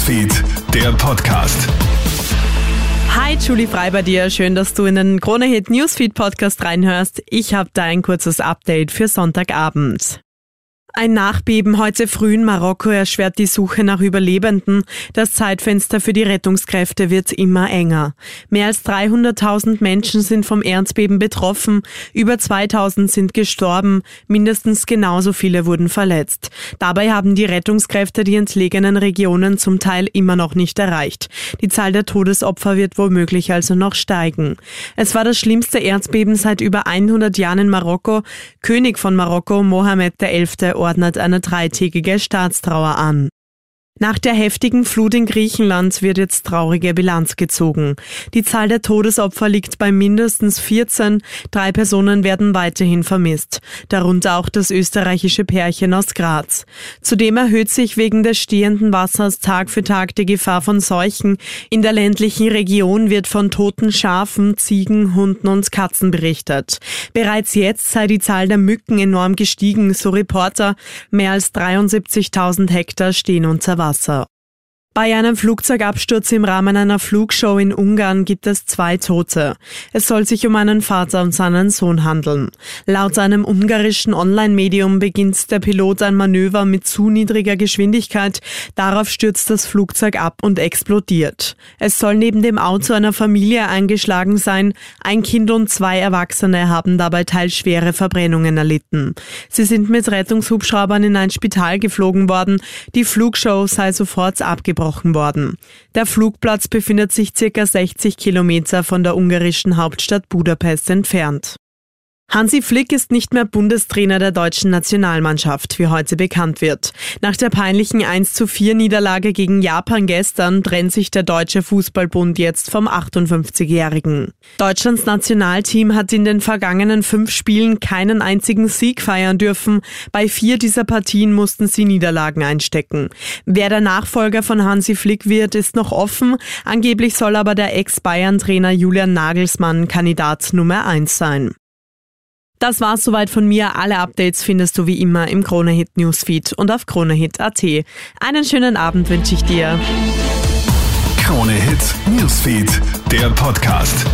Newsfeed, der Podcast. Hi, Julie Frei bei dir. Schön, dass du in den Kronehit Newsfeed Podcast reinhörst. Ich habe da ein kurzes Update für Sonntagabend. Ein Nachbeben heute früh in Marokko erschwert die Suche nach Überlebenden. Das Zeitfenster für die Rettungskräfte wird immer enger. Mehr als 300.000 Menschen sind vom Erdbeben betroffen, über 2.000 sind gestorben, mindestens genauso viele wurden verletzt. Dabei haben die Rettungskräfte die entlegenen Regionen zum Teil immer noch nicht erreicht. Die Zahl der Todesopfer wird womöglich also noch steigen. Es war das schlimmste Erdbeben seit über 100 Jahren in Marokko. König von Marokko, Mohammed XI ordnet eine dreitägige Staatstrauer an. Nach der heftigen Flut in Griechenland wird jetzt traurige Bilanz gezogen. Die Zahl der Todesopfer liegt bei mindestens 14. Drei Personen werden weiterhin vermisst, darunter auch das österreichische Pärchen aus Graz. Zudem erhöht sich wegen des stehenden Wassers Tag für Tag die Gefahr von Seuchen. In der ländlichen Region wird von toten Schafen, Ziegen, Hunden und Katzen berichtet. Bereits jetzt sei die Zahl der Mücken enorm gestiegen, so Reporter. Mehr als 73.000 Hektar stehen unter Wasser. Wasser. Bei einem Flugzeugabsturz im Rahmen einer Flugshow in Ungarn gibt es zwei Tote. Es soll sich um einen Vater und seinen Sohn handeln. Laut einem ungarischen Online-Medium beginnt der Pilot ein Manöver mit zu niedriger Geschwindigkeit. Darauf stürzt das Flugzeug ab und explodiert. Es soll neben dem Auto einer Familie eingeschlagen sein. Ein Kind und zwei Erwachsene haben dabei teils schwere Verbrennungen erlitten. Sie sind mit Rettungshubschraubern in ein Spital geflogen worden. Die Flugshow sei sofort abgebrochen abgebrochen worden. Der Flugplatz befindet sich circa 60 Kilometer von der ungarischen Hauptstadt Budapest entfernt. Hansi Flick ist nicht mehr Bundestrainer der deutschen Nationalmannschaft, wie heute bekannt wird. Nach der peinlichen 1 zu 4 Niederlage gegen Japan gestern trennt sich der Deutsche Fußballbund jetzt vom 58-Jährigen. Deutschlands Nationalteam hat in den vergangenen fünf Spielen keinen einzigen Sieg feiern dürfen. Bei vier dieser Partien mussten sie Niederlagen einstecken. Wer der Nachfolger von Hansi Flick wird, ist noch offen. Angeblich soll aber der Ex-Bayern-Trainer Julian Nagelsmann Kandidat Nummer 1 sein. Das war's soweit von mir. Alle Updates findest du wie immer im Kronehit Newsfeed und auf kronehit.at. Einen schönen Abend wünsche ich dir. Kronehit Newsfeed, der Podcast.